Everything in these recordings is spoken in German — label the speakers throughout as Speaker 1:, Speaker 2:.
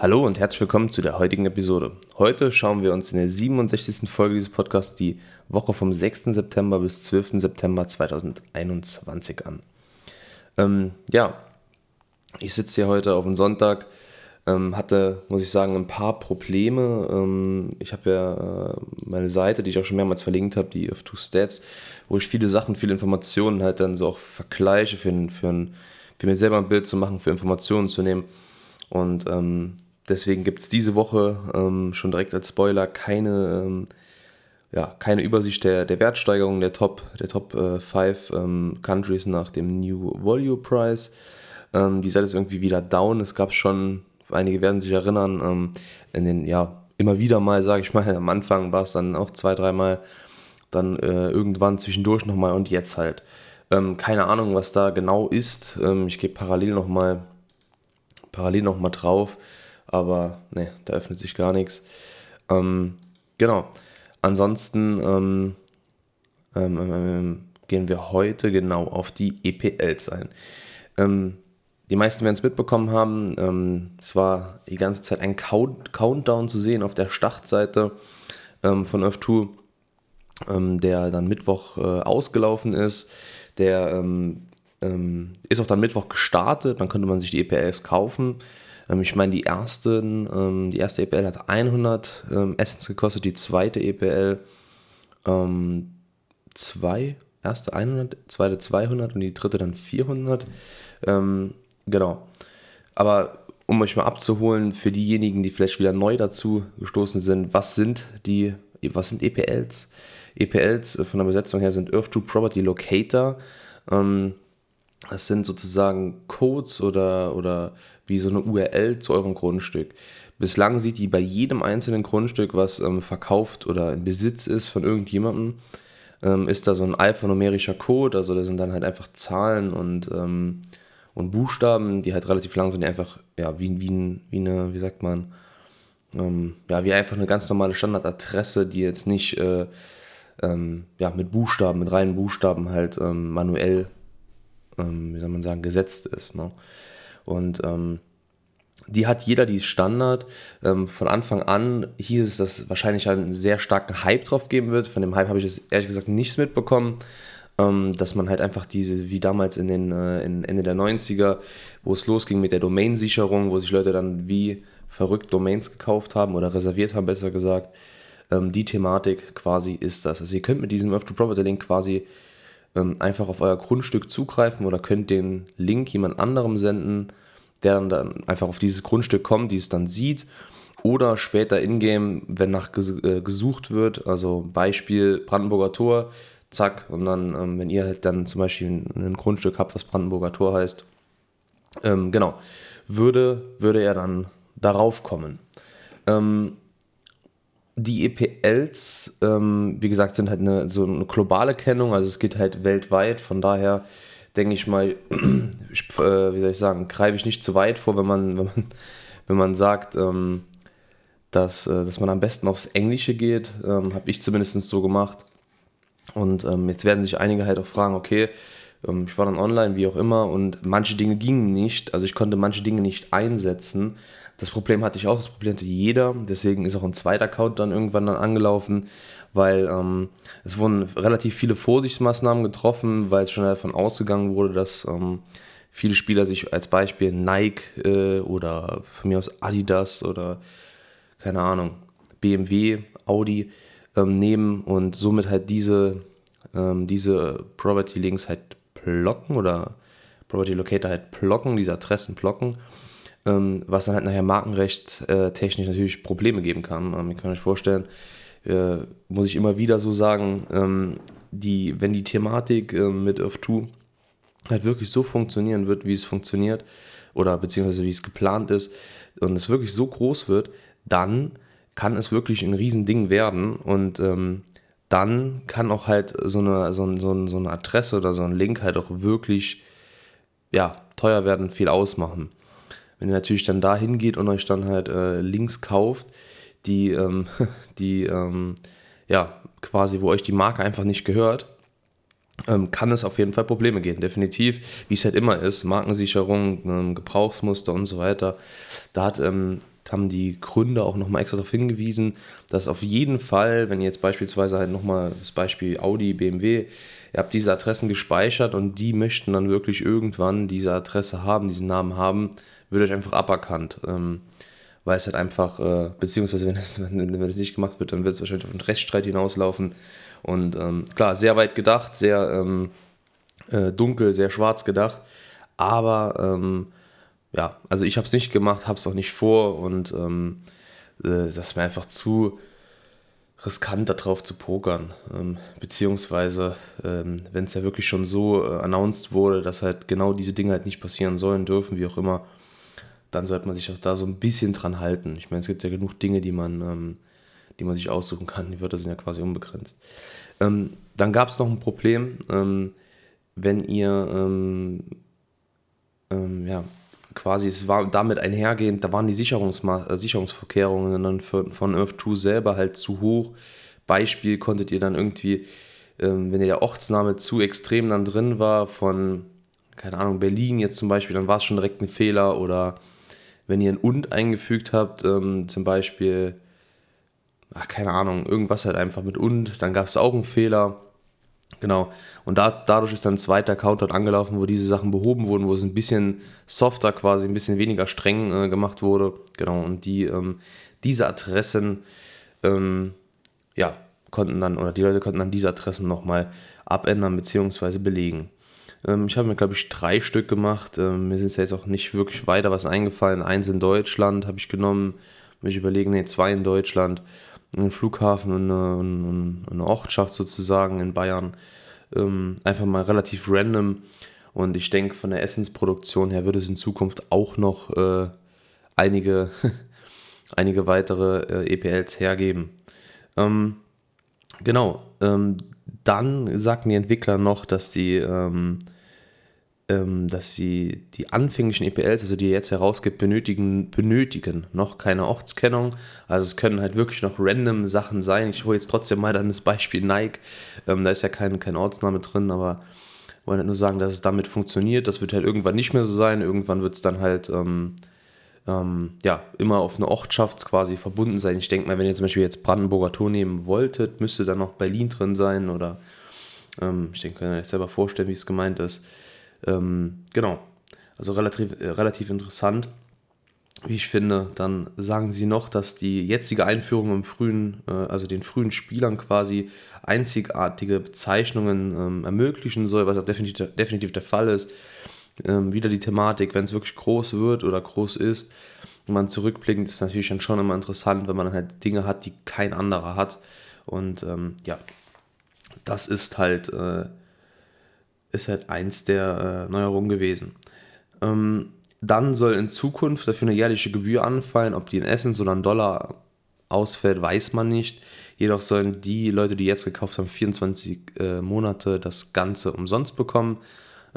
Speaker 1: Hallo und herzlich willkommen zu der heutigen Episode. Heute schauen wir uns in der 67. Folge dieses Podcasts die Woche vom 6. September bis 12. September 2021 an. Ähm, ja, ich sitze hier heute auf dem Sonntag, ähm, hatte, muss ich sagen, ein paar Probleme. Ähm, ich habe ja äh, meine Seite, die ich auch schon mehrmals verlinkt habe, die F2 Stats, wo ich viele Sachen, viele Informationen halt dann so auch vergleiche, für, für, für mir selber ein Bild zu machen, für Informationen zu nehmen. Und ähm, deswegen gibt es diese Woche ähm, schon direkt als Spoiler keine, ähm, ja, keine Übersicht der, der Wertsteigerung der Top, der Top 5 äh, ähm, Countries nach dem New Value Price. Ähm, die Seite ist irgendwie wieder down. Es gab schon, einige werden sich erinnern, ähm, in den, ja, immer wieder mal, sage ich mal, am Anfang war es dann auch zwei, dreimal, dann äh, irgendwann zwischendurch nochmal und jetzt halt. Ähm, keine Ahnung, was da genau ist. ich gehe parallel nochmal parallel nochmal drauf, aber ne, da öffnet sich gar nichts. Ähm, genau. Ansonsten ähm ähm, ähm, ähm, gehen wir heute genau auf die EPLs ein. Ähm, die meisten werden es mitbekommen haben. es war die ganze Zeit ein Count Countdown zu sehen auf der Startseite von F2, der dann Mittwoch äh, ausgelaufen ist. Der ist auch dann Mittwoch gestartet, dann könnte man sich die EPLs kaufen. Ähm, ich meine, die, ersten, ähm, die erste EPL hat 100 ähm, Essens gekostet, die zweite EPL 2, ähm, erste 100, zweite 200 und die dritte dann 400. Ähm, genau. Aber um euch mal abzuholen, für diejenigen, die vielleicht wieder neu dazu gestoßen sind, was sind die, was sind EPLs? EPLs äh, von der Besetzung her sind Earth 2 Property Locator. Ähm, das sind sozusagen Codes oder, oder wie so eine URL zu eurem Grundstück. Bislang sieht die bei jedem einzelnen Grundstück, was ähm, verkauft oder in Besitz ist von irgendjemandem, ähm, ist da so ein alphanumerischer Code. Also da sind dann halt einfach Zahlen und, ähm, und Buchstaben, die halt relativ lang sind, die einfach, ja, wie, wie, wie eine, wie sagt man, ähm, ja, wie einfach eine ganz normale Standardadresse, die jetzt nicht äh, ähm, ja, mit Buchstaben, mit reinen Buchstaben halt ähm, manuell ähm, wie soll man sagen, gesetzt ist. Ne? Und ähm, die hat jeder, die Standard. Ähm, von Anfang an hieß es, dass wahrscheinlich einen sehr starken Hype drauf geben wird. Von dem Hype habe ich jetzt ehrlich gesagt nichts mitbekommen. Ähm, dass man halt einfach diese, wie damals in den äh, in Ende der 90er, wo es losging mit der Domainsicherung, wo sich Leute dann wie verrückt Domains gekauft haben oder reserviert haben, besser gesagt. Ähm, die Thematik quasi ist das. Also ihr könnt mit diesem Earth to Property Link quasi einfach auf euer Grundstück zugreifen oder könnt den Link jemand anderem senden, der dann, dann einfach auf dieses Grundstück kommt, die es dann sieht. Oder später in-game, wenn nach äh, gesucht wird, also Beispiel Brandenburger Tor, zack, und dann, ähm, wenn ihr halt dann zum Beispiel ein Grundstück habt, was Brandenburger Tor heißt, ähm, genau, würde, würde er dann darauf kommen. Ähm, die EPLs, ähm, wie gesagt, sind halt eine, so eine globale Kennung, also es geht halt weltweit, von daher denke ich mal, ich, äh, wie soll ich sagen, greife ich nicht zu weit vor, wenn man, wenn man, wenn man sagt, ähm, dass, äh, dass man am besten aufs Englische geht, ähm, habe ich zumindest so gemacht. Und ähm, jetzt werden sich einige halt auch fragen, okay, ähm, ich war dann online, wie auch immer, und manche Dinge gingen nicht, also ich konnte manche Dinge nicht einsetzen, das Problem hatte ich auch, das Problem hatte jeder. Deswegen ist auch ein zweiter Account dann irgendwann dann angelaufen, weil ähm, es wurden relativ viele Vorsichtsmaßnahmen getroffen, weil es schon davon ausgegangen wurde, dass ähm, viele Spieler sich als Beispiel Nike äh, oder von mir aus Adidas oder keine Ahnung, BMW, Audi ähm, nehmen und somit halt diese, ähm, diese Property Links halt blocken oder Property Locator halt blocken, diese Adressen blocken was dann halt nachher markenrecht äh, technisch natürlich Probleme geben kann. Ähm, ihr könnt euch vorstellen, äh, muss ich immer wieder so sagen, ähm, die, wenn die Thematik äh, mit Earth2 halt wirklich so funktionieren wird, wie es funktioniert, oder beziehungsweise wie es geplant ist, und es wirklich so groß wird, dann kann es wirklich ein Riesending werden und ähm, dann kann auch halt so eine, so, so, so eine Adresse oder so ein Link halt auch wirklich ja, teuer werden, viel ausmachen. Wenn ihr natürlich dann da hingeht und euch dann halt äh, Links kauft, die, ähm, die ähm, ja, quasi, wo euch die Marke einfach nicht gehört, ähm, kann es auf jeden Fall Probleme geben. Definitiv, wie es halt immer ist, Markensicherung, ähm, Gebrauchsmuster und so weiter. Da hat, ähm, haben die Gründer auch nochmal extra darauf hingewiesen, dass auf jeden Fall, wenn ihr jetzt beispielsweise halt nochmal das Beispiel Audi, BMW, ihr habt diese Adressen gespeichert und die möchten dann wirklich irgendwann diese Adresse haben, diesen Namen haben, wird euch einfach aberkannt. Ähm, weil es halt einfach, äh, beziehungsweise wenn es wenn, wenn nicht gemacht wird, dann wird es wahrscheinlich auf einen Rechtsstreit hinauslaufen. Und ähm, klar, sehr weit gedacht, sehr ähm, äh, dunkel, sehr schwarz gedacht. Aber ähm, ja, also ich habe es nicht gemacht, habe es auch nicht vor und ähm, äh, das ist mir einfach zu riskant darauf zu pokern. Ähm, beziehungsweise, ähm, wenn es ja wirklich schon so äh, announced wurde, dass halt genau diese Dinge halt nicht passieren sollen, dürfen, wie auch immer, dann sollte man sich auch da so ein bisschen dran halten. Ich meine, es gibt ja genug Dinge, die man, ähm, die man sich aussuchen kann. Die Wörter sind ja quasi unbegrenzt. Ähm, dann gab es noch ein Problem, ähm, wenn ihr ähm, ähm, ja, quasi, es war damit einhergehend, da waren die Sicherungsma äh, Sicherungsvorkehrungen dann für, von Earth 2 selber halt zu hoch. Beispiel konntet ihr dann irgendwie, ähm, wenn der Ortsname zu extrem dann drin war, von, keine Ahnung, Berlin jetzt zum Beispiel, dann war es schon direkt ein Fehler oder wenn ihr ein und eingefügt habt, ähm, zum Beispiel, ach, keine Ahnung, irgendwas halt einfach mit und, dann gab es auch einen Fehler. Genau. Und da, dadurch ist dann ein zweiter Account dort angelaufen, wo diese Sachen behoben wurden, wo es ein bisschen softer quasi, ein bisschen weniger streng äh, gemacht wurde. Genau. Und die, ähm, diese Adressen, ähm, ja, konnten dann, oder die Leute konnten dann diese Adressen nochmal abändern bzw. belegen. Ähm, ich habe mir, glaube ich, drei Stück gemacht. Ähm, mir sind jetzt auch nicht wirklich weiter was eingefallen. Eins in Deutschland habe ich genommen. Mich überlegen, nee, zwei in Deutschland. Einen Flughafen und eine, eine Ortschaft sozusagen in Bayern. Ähm, einfach mal relativ random. Und ich denke, von der Essensproduktion her wird es in Zukunft auch noch äh, einige, einige weitere äh, EPLs hergeben. Ähm, genau. Ähm, dann sagten die Entwickler noch, dass die, ähm, ähm, dass sie die anfänglichen EPLs, also die jetzt herausgibt, benötigen, benötigen noch keine Ortskennung. Also es können halt wirklich noch random Sachen sein. Ich hole jetzt trotzdem mal dann das Beispiel Nike. Ähm, da ist ja kein, kein Ortsname drin, aber wollen halt nur sagen, dass es damit funktioniert. Das wird halt irgendwann nicht mehr so sein. Irgendwann wird es dann halt ähm, ja, immer auf eine Ortschaft quasi verbunden sein. Ich denke mal, wenn ihr zum Beispiel jetzt Brandenburger Tor nehmen wolltet, müsste dann noch Berlin drin sein oder ähm, ich denke, könnt ihr euch selber vorstellen, wie es gemeint ist. Ähm, genau, also relativ, äh, relativ interessant, wie ich finde. Dann sagen sie noch, dass die jetzige Einführung im frühen, äh, also den frühen Spielern quasi einzigartige Bezeichnungen ähm, ermöglichen soll, was auch definitiv, definitiv der Fall ist ähm, wieder die Thematik, wenn es wirklich groß wird oder groß ist, und man zurückblickend ist natürlich dann schon immer interessant, wenn man halt Dinge hat, die kein anderer hat. Und ähm, ja, das ist halt, äh, ist halt eins der äh, Neuerungen gewesen. Ähm, dann soll in Zukunft dafür eine jährliche Gebühr anfallen, ob die in Essence oder in Dollar ausfällt, weiß man nicht. Jedoch sollen die Leute, die jetzt gekauft haben, 24 äh, Monate das Ganze umsonst bekommen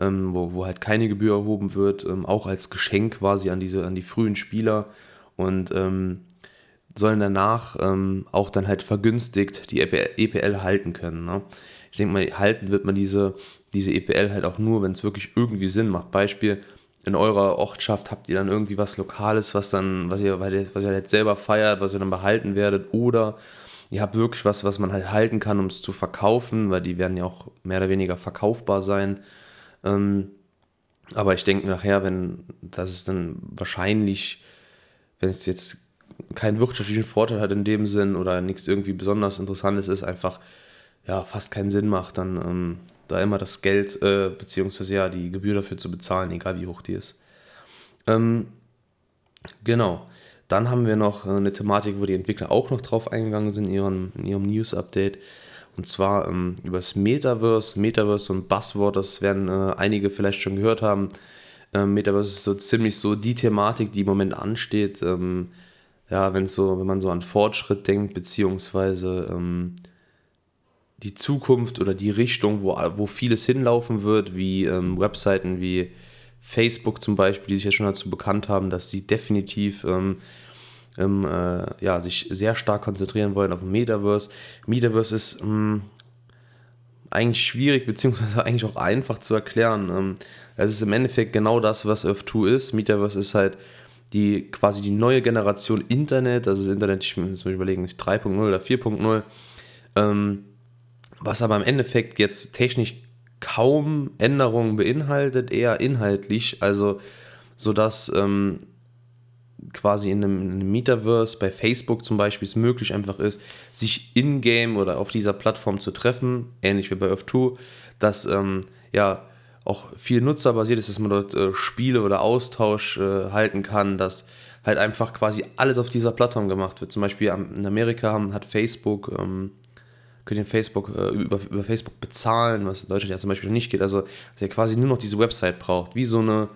Speaker 1: ähm, wo, wo halt keine Gebühr erhoben wird, ähm, auch als Geschenk quasi an diese, an die frühen Spieler und ähm, sollen danach ähm, auch dann halt vergünstigt die EPL halten können. Ne? Ich denke mal, halten wird man diese, diese EPL halt auch nur, wenn es wirklich irgendwie Sinn macht. Beispiel, in eurer Ortschaft habt ihr dann irgendwie was Lokales, was dann, was ihr, was ihr halt selber feiert, was ihr dann behalten werdet, oder ihr habt wirklich was, was man halt halten kann, um es zu verkaufen, weil die werden ja auch mehr oder weniger verkaufbar sein. Ähm, aber ich denke nachher, wenn das ist dann wahrscheinlich, wenn es jetzt keinen wirtschaftlichen Vorteil hat in dem Sinn oder nichts irgendwie besonders Interessantes ist, einfach ja fast keinen Sinn macht, dann ähm, da immer das Geld äh, beziehungsweise ja die Gebühr dafür zu bezahlen, egal wie hoch die ist. Ähm, genau. Dann haben wir noch äh, eine Thematik, wo die Entwickler auch noch drauf eingegangen sind in ihrem, in ihrem News-Update. Und zwar ähm, über das Metaverse. Metaverse so ein Buzzword, das werden äh, einige vielleicht schon gehört haben. Ähm, Metaverse ist so ziemlich so die Thematik, die im Moment ansteht. Ähm, ja, wenn so, wenn man so an Fortschritt denkt, beziehungsweise ähm, die Zukunft oder die Richtung, wo, wo vieles hinlaufen wird, wie ähm, Webseiten wie Facebook zum Beispiel, die sich ja schon dazu bekannt haben, dass sie definitiv ähm, ähm, äh, ja, sich sehr stark konzentrieren wollen auf Metaverse. Metaverse ist ähm, eigentlich schwierig, beziehungsweise eigentlich auch einfach zu erklären. Ähm, es ist im Endeffekt genau das, was Earth 2 ist. Metaverse ist halt die quasi die neue Generation Internet, also das Internet, ich muss mir überlegen, 3.0 oder 4.0, ähm, was aber im Endeffekt jetzt technisch kaum Änderungen beinhaltet, eher inhaltlich, also sodass ähm, quasi in einem, in einem Metaverse bei Facebook zum Beispiel es möglich einfach ist, sich in-game oder auf dieser Plattform zu treffen, ähnlich wie bei Earth2, dass ähm, ja auch viel nutzerbasiert ist, dass man dort äh, Spiele oder Austausch äh, halten kann, dass halt einfach quasi alles auf dieser Plattform gemacht wird. Zum Beispiel in Amerika hat Facebook, ähm, könnt ihr Facebook äh, über, über Facebook bezahlen, was in Deutschland ja zum Beispiel nicht geht. Also, dass ihr quasi nur noch diese Website braucht, wie so eine,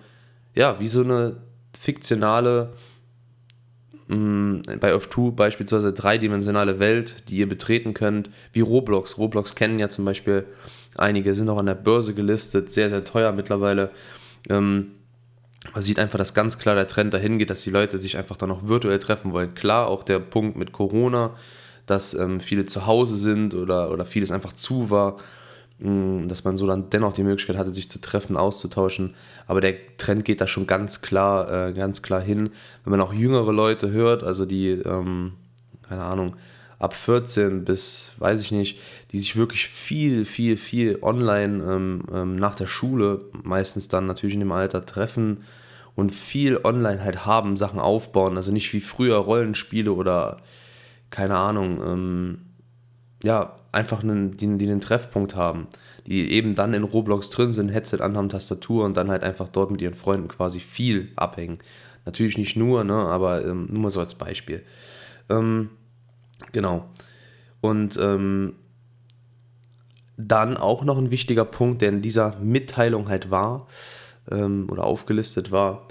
Speaker 1: ja, wie so eine fiktionale, mm, bei Off2 beispielsweise dreidimensionale Welt, die ihr betreten könnt, wie Roblox. Roblox kennen ja zum Beispiel Einige sind auch an der Börse gelistet, sehr, sehr teuer mittlerweile. Ähm, man sieht einfach, dass ganz klar der Trend dahin geht, dass die Leute sich einfach dann auch virtuell treffen wollen. Klar, auch der Punkt mit Corona, dass ähm, viele zu Hause sind oder, oder vieles einfach zu war, dass man so dann dennoch die Möglichkeit hatte, sich zu treffen, auszutauschen. Aber der Trend geht da schon ganz klar, äh, ganz klar hin. Wenn man auch jüngere Leute hört, also die, ähm, keine Ahnung, ab 14 bis, weiß ich nicht, die sich wirklich viel, viel, viel online ähm, ähm, nach der Schule, meistens dann natürlich in dem Alter, treffen und viel online halt haben, Sachen aufbauen. Also nicht wie früher Rollenspiele oder keine Ahnung, ähm, ja, einfach einen, die, die einen Treffpunkt haben, die eben dann in Roblox drin sind, Headset anhaben, Tastatur und dann halt einfach dort mit ihren Freunden quasi viel abhängen. Natürlich nicht nur, ne, aber ähm, nur mal so als Beispiel. Ähm, Genau. Und ähm, dann auch noch ein wichtiger Punkt, der in dieser Mitteilung halt war ähm, oder aufgelistet war,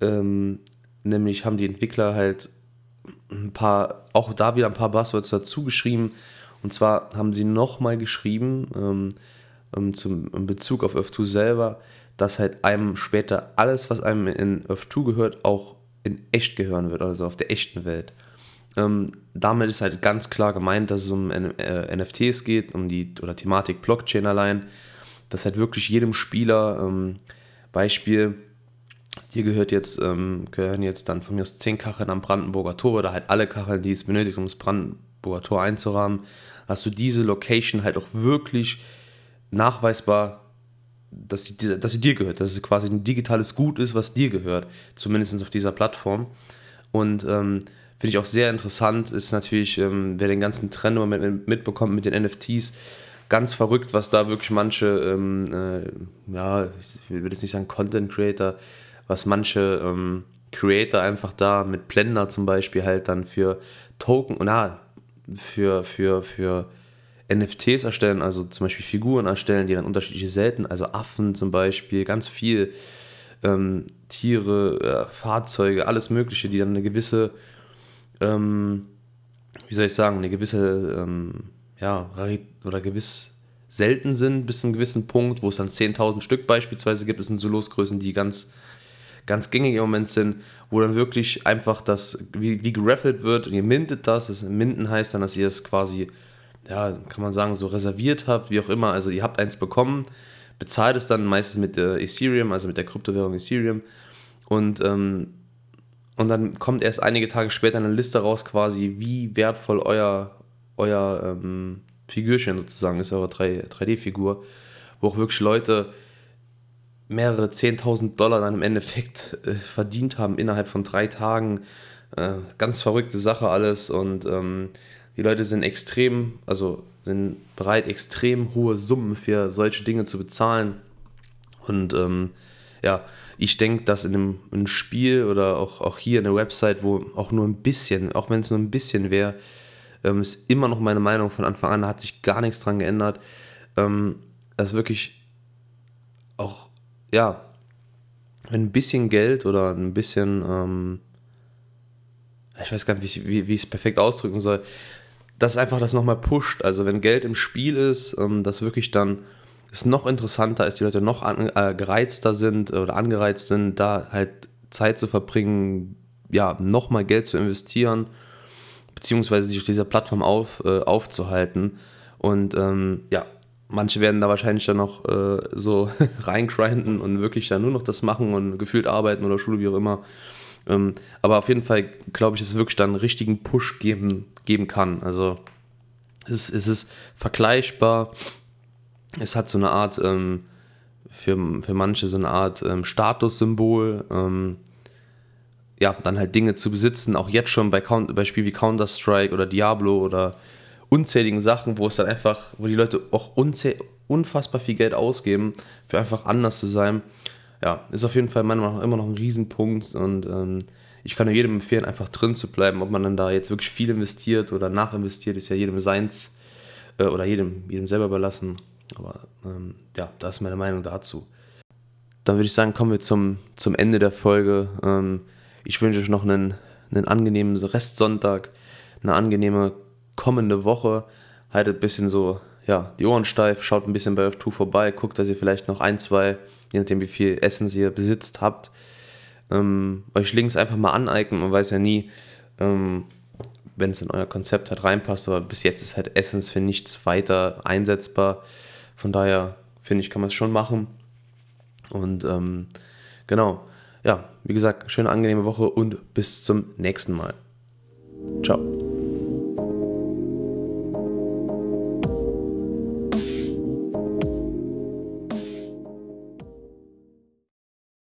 Speaker 1: ähm, nämlich haben die Entwickler halt ein paar, auch da wieder ein paar Buzzwords dazu geschrieben. Und zwar haben sie nochmal geschrieben, ähm, ähm, zum, in Bezug auf Earth 2 selber, dass halt einem später alles, was einem in Earth 2 gehört, auch in echt gehören wird, also auf der echten Welt. Ähm, damit ist halt ganz klar gemeint, dass es um äh, NFTs geht, um die oder Thematik Blockchain allein, dass halt wirklich jedem Spieler, ähm, Beispiel, hier gehört jetzt, ähm, gehören jetzt dann von mir aus 10 Kacheln am Brandenburger Tor oder halt alle Kacheln, die es benötigt, um das Brandenburger Tor einzurahmen, hast du diese Location halt auch wirklich nachweisbar, dass sie, dass sie dir gehört, dass es quasi ein digitales Gut ist, was dir gehört, zumindest auf dieser Plattform. Und ähm, Finde ich auch sehr interessant, ist natürlich, ähm, wer den ganzen Trend mit, mitbekommt mit den NFTs, ganz verrückt, was da wirklich manche, ähm, äh, ja, ich würde jetzt nicht sagen Content Creator, was manche ähm, Creator einfach da mit Blender zum Beispiel halt dann für Token, na, für, für, für NFTs erstellen, also zum Beispiel Figuren erstellen, die dann unterschiedliche selten, also Affen zum Beispiel, ganz viel ähm, Tiere, äh, Fahrzeuge, alles Mögliche, die dann eine gewisse ähm, wie soll ich sagen, eine gewisse, ähm, ja, oder gewiss selten sind bis zu einem gewissen Punkt, wo es dann 10.000 Stück beispielsweise gibt. Das sind so Losgrößen, die ganz, ganz gängig im Moment sind, wo dann wirklich einfach das, wie, wie geraffelt wird und ihr mintet das. das Minden heißt dann, dass ihr es quasi, ja, kann man sagen, so reserviert habt, wie auch immer. Also ihr habt eins bekommen, bezahlt es dann meistens mit der Ethereum, also mit der Kryptowährung Ethereum. Und ähm, und dann kommt erst einige Tage später eine Liste raus, quasi, wie wertvoll euer, euer ähm, Figürchen sozusagen ist, eure 3, 3D-Figur, wo auch wirklich Leute mehrere 10.000 Dollar dann im Endeffekt äh, verdient haben innerhalb von drei Tagen. Äh, ganz verrückte Sache alles und ähm, die Leute sind extrem, also sind bereit, extrem hohe Summen für solche Dinge zu bezahlen. Und ähm, ja, ich denke, dass in einem, in einem, Spiel oder auch, auch hier in der Website, wo auch nur ein bisschen, auch wenn es nur ein bisschen wäre, ähm, ist immer noch meine Meinung von Anfang an, da hat sich gar nichts dran geändert, ähm, dass wirklich auch, ja, ein bisschen Geld oder ein bisschen, ähm, ich weiß gar nicht, wie, wie, wie ich es perfekt ausdrücken soll, dass einfach das nochmal pusht. Also wenn Geld im Spiel ist, ähm, dass wirklich dann es noch interessanter ist, die Leute noch an, äh, gereizter sind oder angereizt sind, da halt Zeit zu verbringen, ja, nochmal Geld zu investieren, beziehungsweise sich auf dieser Plattform auf, äh, aufzuhalten. Und ähm, ja, manche werden da wahrscheinlich dann noch äh, so reingrinden und wirklich dann nur noch das machen und gefühlt arbeiten oder Schule, wie auch immer. Ähm, aber auf jeden Fall glaube ich, dass es wirklich dann einen richtigen Push geben, geben kann. Also es, es ist vergleichbar. Es hat so eine Art, ähm, für, für manche so eine Art ähm, Statussymbol. Ähm, ja, dann halt Dinge zu besitzen, auch jetzt schon bei, bei Spielen wie Counter-Strike oder Diablo oder unzähligen Sachen, wo es dann einfach, wo die Leute auch unfassbar viel Geld ausgeben, für einfach anders zu sein. Ja, ist auf jeden Fall meiner Meinung nach immer noch ein Riesenpunkt und ähm, ich kann jedem empfehlen, einfach drin zu bleiben. Ob man dann da jetzt wirklich viel investiert oder nachinvestiert, ist ja jedem seins äh, oder jedem, jedem selber überlassen. Aber ähm, ja, da ist meine Meinung dazu. Dann würde ich sagen, kommen wir zum, zum Ende der Folge. Ähm, ich wünsche euch noch einen, einen angenehmen Restsonntag, eine angenehme kommende Woche. Haltet ein bisschen so ja, die Ohren steif, schaut ein bisschen bei F2 vorbei, guckt, dass ihr vielleicht noch ein, zwei, je nachdem wie viel Essen ihr besitzt habt, ähm, euch Links einfach mal aneignen. Man weiß ja nie, ähm, wenn es in euer Konzept halt reinpasst, aber bis jetzt ist halt Essence für nichts weiter einsetzbar. Von daher finde ich, kann man es schon machen. Und ähm, genau, ja, wie gesagt, schöne angenehme Woche und bis zum nächsten Mal. Ciao.